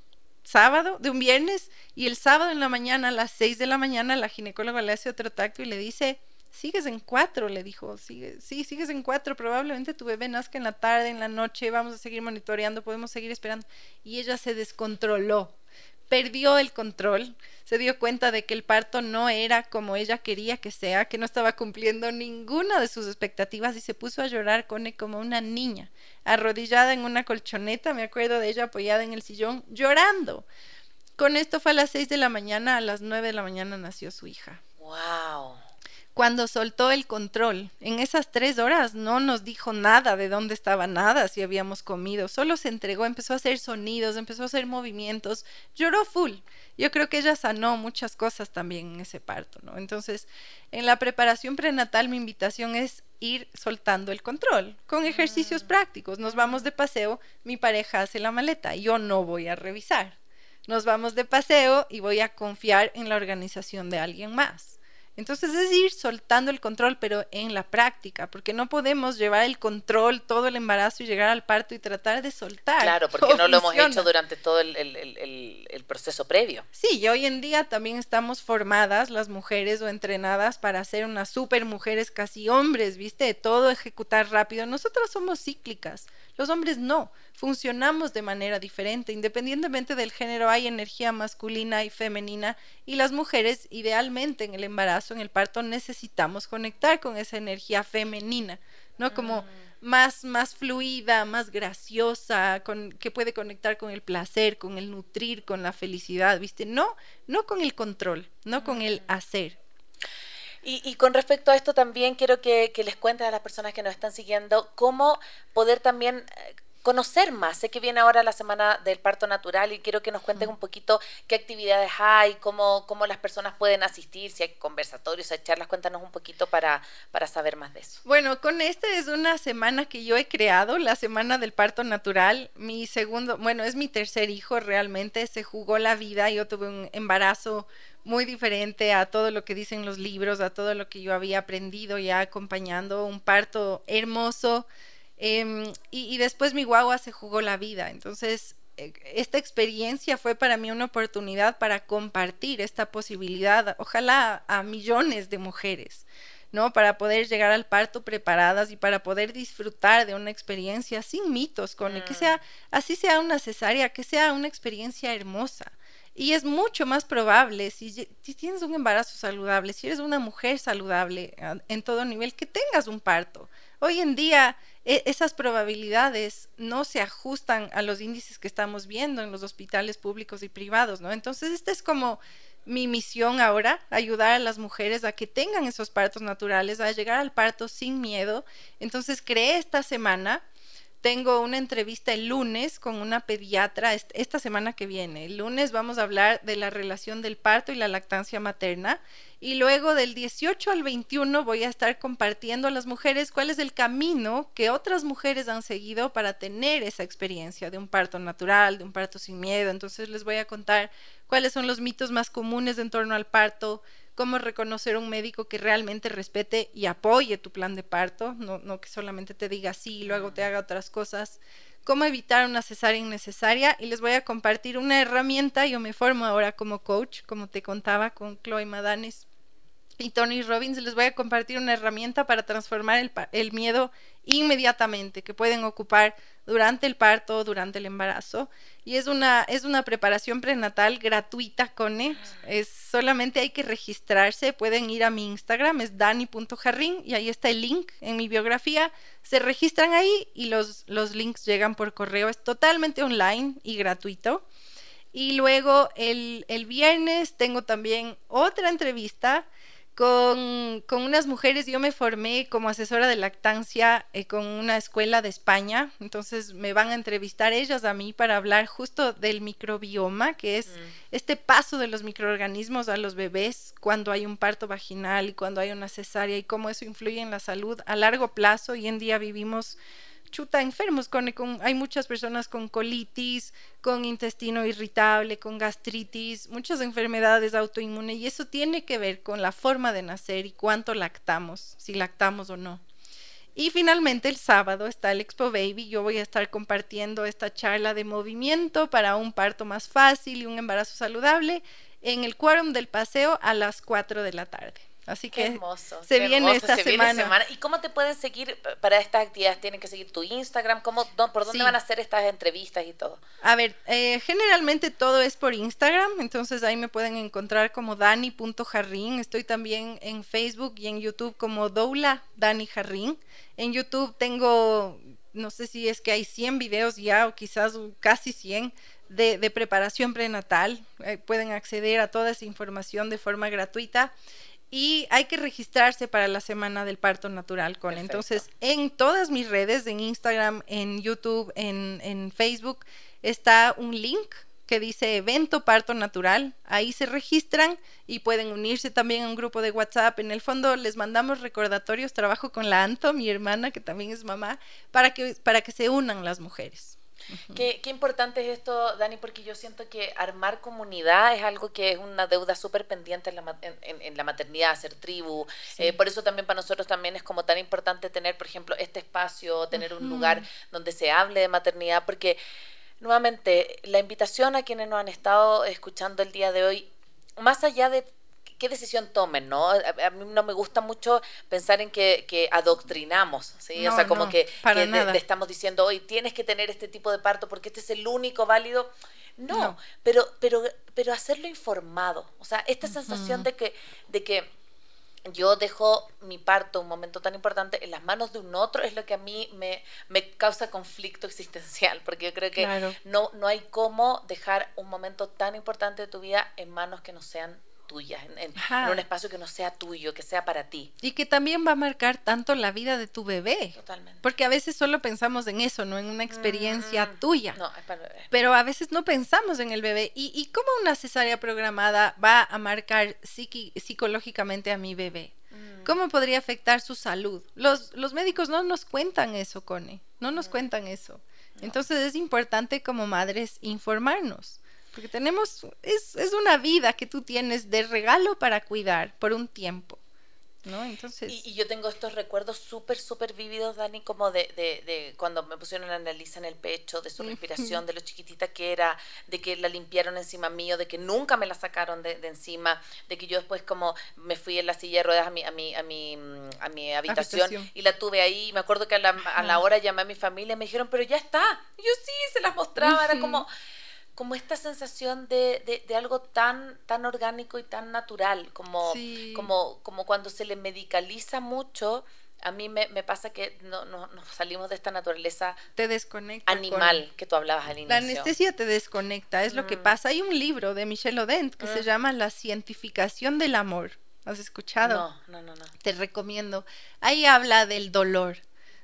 sábado, de un viernes, y el sábado en la mañana, a las seis de la mañana, la ginecóloga le hace otro tacto y le dice, sigues en cuatro, le dijo, Sigue, sí, sigues en cuatro, probablemente tu bebé nazca en la tarde, en la noche, vamos a seguir monitoreando, podemos seguir esperando. Y ella se descontroló, perdió el control, se dio cuenta de que el parto no era como ella quería que sea, que no estaba cumpliendo ninguna de sus expectativas y se puso a llorar como una niña, arrodillada en una colchoneta, me acuerdo de ella apoyada en el sillón, llorando. Con esto fue a las 6 de la mañana, a las 9 de la mañana nació su hija. ¡Wow! Cuando soltó el control. En esas tres horas no nos dijo nada de dónde estaba nada, si habíamos comido, solo se entregó, empezó a hacer sonidos, empezó a hacer movimientos, lloró full. Yo creo que ella sanó muchas cosas también en ese parto, ¿no? Entonces, en la preparación prenatal mi invitación es ir soltando el control con ejercicios mm. prácticos. Nos vamos de paseo, mi pareja hace la maleta, yo no voy a revisar. Nos vamos de paseo y voy a confiar en la organización de alguien más. Entonces es ir soltando el control, pero en la práctica, porque no podemos llevar el control todo el embarazo y llegar al parto y tratar de soltar. Claro, (laughs) porque no lo hemos hecho durante todo el, el, proceso previo. Sí, y hoy en día también estamos formadas las mujeres o entrenadas para ser unas super mujeres casi hombres, ¿viste? Todo ejecutar rápido. Nosotras somos cíclicas. Los hombres no, funcionamos de manera diferente. Independientemente del género hay energía masculina y femenina y las mujeres idealmente en el embarazo, en el parto, necesitamos conectar con esa energía femenina, ¿no? Como... Mm. más, más fluida, más graciosa, con, que puede conectar con el placer, con el nutrir, con la felicidad, ¿viste? No, no con el control, no con el mm. hacer. Y, con respecto a esto también quiero que, les cuenten a las personas que nos están siguiendo cómo poder también eh, conocer más. Sé que viene ahora la semana del parto natural y quiero que nos cuenten un poquito qué actividades hay, cómo, cómo las personas pueden asistir, si hay conversatorios, hay charlas. Cuéntanos un poquito para, para saber más de eso. Bueno, con esta es una semana que yo he creado, la semana del parto natural. Mi segundo, bueno, es mi tercer hijo realmente, se jugó la vida. Yo tuve un embarazo muy diferente a todo lo que dicen los libros, a todo lo que yo había aprendido ya acompañando, un parto hermoso. Em, y, después mi guagua se jugó la vida. Entonces, e, esta experiencia fue para mí una oportunidad para compartir esta posibilidad, ojalá a millones de mujeres. ¿no? Para poder llegar al parto preparadas y para poder disfrutar de una experiencia sin mitos, con el que sea, mm. así sea una cesárea, que sea una experiencia hermosa. Y es mucho más probable, si, si, tienes un embarazo saludable, si eres una mujer saludable ah, en todo nivel, que tengas un parto. Hoy en día e, esas probabilidades no se ajustan a los índices que estamos viendo en los hospitales públicos y privados, ¿no? Entonces, esta es como mi misión ahora, ayudar a las mujeres a que tengan esos partos naturales, a llegar al parto sin miedo. Entonces, creé esta semana tengo una entrevista el lunes con una pediatra esta semana que viene. El lunes vamos a hablar de la relación del parto y la lactancia materna. Y luego del 18 al 21 voy a estar compartiendo a las mujeres cuál es el camino que otras mujeres han seguido para tener esa experiencia de un parto natural, de un parto sin miedo. Entonces les voy a contar cuáles son los mitos más comunes en torno al parto, cómo reconocer un médico que realmente respete y apoye tu plan de parto, no, no que solamente te diga sí y luego te haga otras cosas, cómo evitar una cesárea innecesaria. Y les voy a compartir una herramienta, yo me formo ahora como coach, como te contaba con Chloe Madanes y Tony Robbins, les voy a compartir una herramienta para transformar el, miedo inmediatamente, que pueden ocupar durante el parto, durante el embarazo. Y es una, es una preparación prenatal gratuita, Cone. Es, solamente hay que registrarse. Pueden ir a mi Instagram, es dani.jarrin, y ahí está el link en mi biografía. Se registran ahí y los, los links llegan por correo. Es totalmente online y gratuito. Y luego el, el viernes tengo también otra entrevista con, con, unas mujeres, yo me formé como asesora de lactancia eh, con una escuela de España, entonces me van a entrevistar ellas a mí para hablar justo del microbioma, que es mm. este paso de los microorganismos a los bebés cuando hay un parto vaginal y cuando hay una cesárea y cómo eso influye en la salud a largo plazo. Hoy en día vivimos chuta enfermos, con, hay muchas personas con colitis, con intestino irritable, con gastritis, muchas enfermedades autoinmunes y eso tiene que ver con la forma de nacer y cuánto lactamos, si lactamos o no. Y finalmente el sábado está el Expo Baby. Yo voy a estar compartiendo esta charla de movimiento para un parto más fácil y un embarazo saludable en el Quórum del Paseo a las 4 de la tarde. Así que hermoso, se, viene, esta semana. ¿Y cómo te pueden seguir para estas actividades? ¿Tienen que seguir tu Instagram? ¿Cómo, ¿Por dónde van a hacer estas entrevistas y todo? A ver, eh, generalmente todo es por Instagram, entonces ahí me pueden encontrar como dani.jarrín. Estoy también en Facebook y en YouTube como Doula Dani Jarrín. En YouTube tengo, no sé si es que hay 100 videos ya o quizás casi 100 de, preparación prenatal. Eh, pueden acceder a toda esa información de forma gratuita y hay que registrarse para la semana del parto natural con. Entonces, en todas mis redes, en Instagram, en YouTube, en, en, Facebook, está un link que dice evento parto natural. Ahí se registran y pueden unirse también a un grupo de WhatsApp. En el fondo les mandamos recordatorios. Trabajo con la Anto, mi hermana, que también es mamá, para que, para que se unan las mujeres. Qué, importante es esto, Dani, porque yo siento que armar comunidad es algo que es una deuda súper pendiente en la, en, la, maternidad, hacer tribu. Eh, por eso también para nosotros también es como tan importante tener, por ejemplo, este espacio, tener un lugar donde se hable de maternidad, porque nuevamente la invitación a quienes nos han estado escuchando el día de hoy, más allá de qué decisión tomen, ¿no? A, mí no me gusta mucho pensar en que, adoctrinamos, ¿sí? o sea, como que, le estamos diciendo, hoy tienes que tener este tipo de parto porque este es el único válido. No, Pero, pero, pero hacerlo informado, o sea, esta sensación de que, de que yo dejo mi parto, un momento tan importante, en las manos de un otro, es lo que a mí me, me causa conflicto existencial, porque yo creo que no, no hay cómo dejar un momento tan importante de tu vida en manos que no sean tuya, en, un espacio que no sea tuyo, que sea para ti. Y que también va a marcar tanto la vida de tu bebé. Totalmente. Porque a veces solo pensamos en eso, no en una experiencia mm, tuya. No, es para el bebé. Pero a veces no pensamos en el bebé. ¿Y, y cómo una cesárea programada va a marcar psicológicamente a mi bebé? Mm. ¿Cómo podría afectar su salud? Los, los médicos no nos cuentan eso, Cone. No nos cuentan eso. Entonces es importante como madres informarnos. Porque tenemos, es, es una vida que tú tienes de regalo para cuidar por un tiempo. ¿No? Entonces... Y, yo tengo estos recuerdos súper, súper vívidos, Dani, como de, de, de, cuando me pusieron la analiza en el pecho, de su respiración, de lo chiquitita que era, de que la limpiaron encima mío, de que nunca me la sacaron de, encima, de que yo después como me fui en la silla de ruedas a mi, a mi, a mi, a mi habitación, y la tuve ahí. Y me acuerdo que a la, a la hora llamé a mi familia y me dijeron, pero ya está. Y yo sí, se las mostraba, era como como esta sensación de, de, algo tan, tan orgánico y tan natural, como, como, como cuando se le medicaliza mucho, a mí me, me pasa que no, no, nos salimos de esta naturaleza te desconecta animal que tú hablabas al inicio. La anestesia te desconecta, es lo que mm. pasa. Hay un libro de Michel Odent que se mm. llama La cientificación del amor. ¿Has escuchado? No, no, no, no. Te recomiendo. Ahí habla del dolor,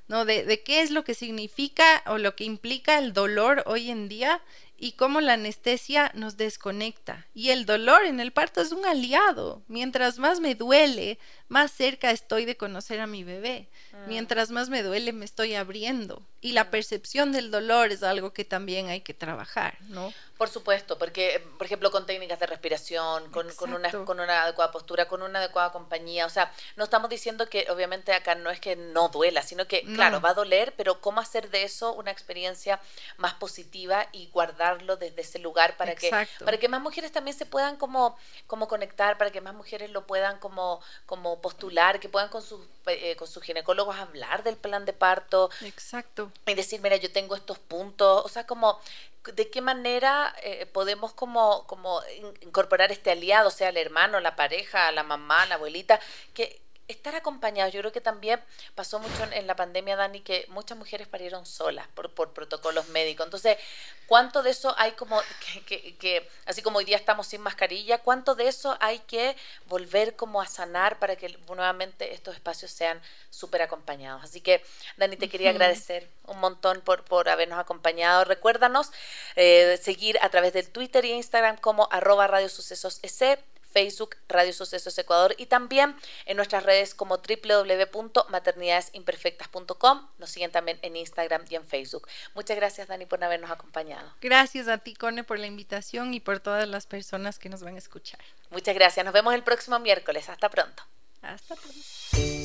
¿no? De, de qué es lo que significa o lo que implica el dolor hoy en día y cómo la anestesia nos desconecta. Y el dolor en el parto es un aliado. Mientras más me duele, más cerca estoy de conocer a mi bebé. Mm. Mientras más me duele, me estoy abriendo. Y la percepción del dolor es algo que también hay que trabajar, ¿no? Por supuesto, porque, por ejemplo, con técnicas de respiración, con, con, una, con una adecuada postura, con una adecuada compañía. O sea, no estamos diciendo que obviamente acá no es que no duela, sino que, claro, va a doler, pero cómo hacer de eso una experiencia más positiva y guardarlo desde ese lugar para que para que más mujeres también se puedan como, como conectar, para que más mujeres lo puedan como, como postular, que puedan con sus, eh, con sus ginecólogos hablar del plan de parto. Exacto. Y decir, mira, yo tengo estos puntos. O sea, como de qué manera eh, podemos como, como incorporar este aliado, sea el hermano, la pareja, la mamá, la abuelita, que estar acompañados. Yo creo que también pasó mucho en, la pandemia, Dani, que muchas mujeres parieron solas por, por protocolos médicos. Entonces, ¿cuánto de eso hay como que, que, así como hoy día estamos sin mascarilla, cuánto de eso hay que volver como a sanar para que nuevamente estos espacios sean súper acompañados? Así que, Dani, te quería agradecer un montón por, por habernos acompañado. Recuérdanos eh, seguir a través del Twitter y Instagram como arroba Radio Sucesos Facebook Radio Sucesos Ecuador y también en nuestras redes como www.maternidadesimperfectas.com. Nos siguen también en Instagram y en Facebook. Muchas gracias, Dani, por habernos acompañado. Gracias a ti, Cone, por la invitación y por todas las personas que nos van a escuchar. Muchas gracias. Nos vemos el próximo miércoles. Hasta pronto. Hasta pronto.